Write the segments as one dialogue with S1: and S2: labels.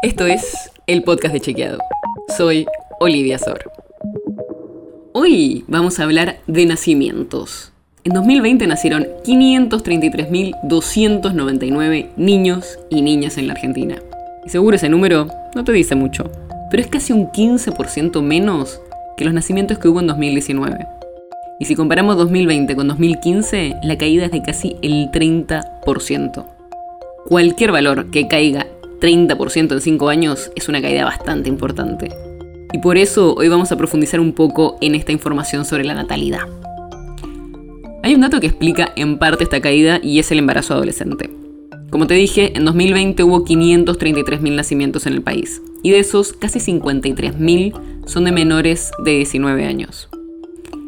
S1: Esto es el podcast de Chequeado. Soy Olivia Sor. Hoy vamos a hablar de nacimientos. En 2020 nacieron 533.299 niños y niñas en la Argentina. Y seguro ese número no te dice mucho, pero es casi un 15% menos que los nacimientos que hubo en 2019. Y si comparamos 2020 con 2015, la caída es de casi el 30%. Cualquier valor que caiga 30% en 5 años es una caída bastante importante. Y por eso hoy vamos a profundizar un poco en esta información sobre la natalidad. Hay un dato que explica en parte esta caída y es el embarazo adolescente. Como te dije, en 2020 hubo 533.000 nacimientos en el país, y de esos casi 53.000 son de menores de 19 años.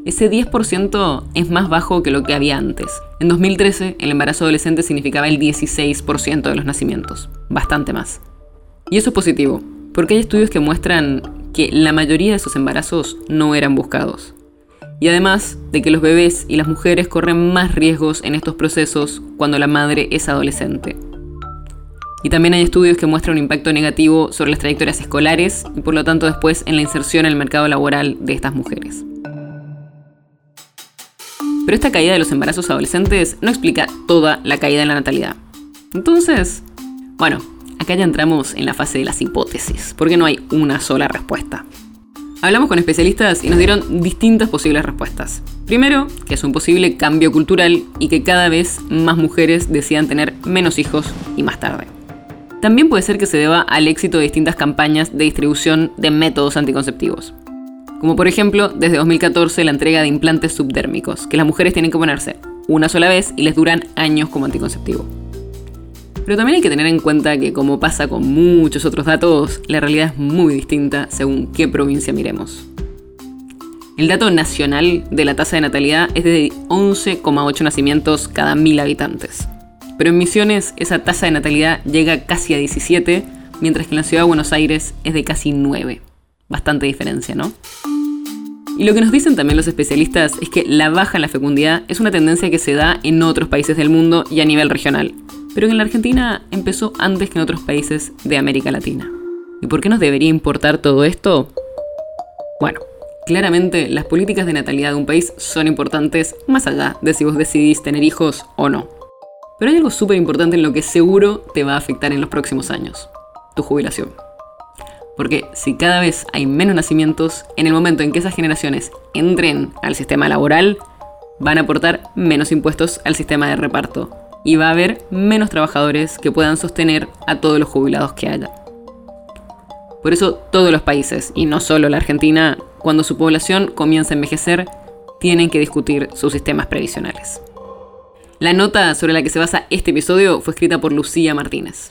S1: Ese 10% es más bajo que lo que había antes. En 2013, el embarazo adolescente significaba el 16% de los nacimientos, bastante más. Y eso es positivo, porque hay estudios que muestran que la mayoría de esos embarazos no eran buscados. Y además de que los bebés y las mujeres corren más riesgos en estos procesos cuando la madre es adolescente. Y también hay estudios que muestran un impacto negativo sobre las trayectorias escolares y por lo tanto después en la inserción en el mercado laboral de estas mujeres. Pero esta caída de los embarazos adolescentes no explica toda la caída en la natalidad. Entonces, bueno, acá ya entramos en la fase de las hipótesis, porque no hay una sola respuesta. Hablamos con especialistas y nos dieron distintas posibles respuestas. Primero, que es un posible cambio cultural y que cada vez más mujeres decidan tener menos hijos y más tarde. También puede ser que se deba al éxito de distintas campañas de distribución de métodos anticonceptivos. Como por ejemplo, desde 2014 la entrega de implantes subdérmicos, que las mujeres tienen que ponerse una sola vez y les duran años como anticonceptivo. Pero también hay que tener en cuenta que, como pasa con muchos otros datos, la realidad es muy distinta según qué provincia miremos. El dato nacional de la tasa de natalidad es de 11,8 nacimientos cada mil habitantes. Pero en Misiones esa tasa de natalidad llega casi a 17, mientras que en la ciudad de Buenos Aires es de casi 9. Bastante diferencia, ¿no? Y lo que nos dicen también los especialistas es que la baja en la fecundidad es una tendencia que se da en otros países del mundo y a nivel regional, pero que en la Argentina empezó antes que en otros países de América Latina. ¿Y por qué nos debería importar todo esto? Bueno, claramente las políticas de natalidad de un país son importantes más allá de si vos decidís tener hijos o no. Pero hay algo súper importante en lo que seguro te va a afectar en los próximos años, tu jubilación. Porque si cada vez hay menos nacimientos, en el momento en que esas generaciones entren al sistema laboral, van a aportar menos impuestos al sistema de reparto y va a haber menos trabajadores que puedan sostener a todos los jubilados que haya. Por eso todos los países, y no solo la Argentina, cuando su población comienza a envejecer, tienen que discutir sus sistemas previsionales. La nota sobre la que se basa este episodio fue escrita por Lucía Martínez.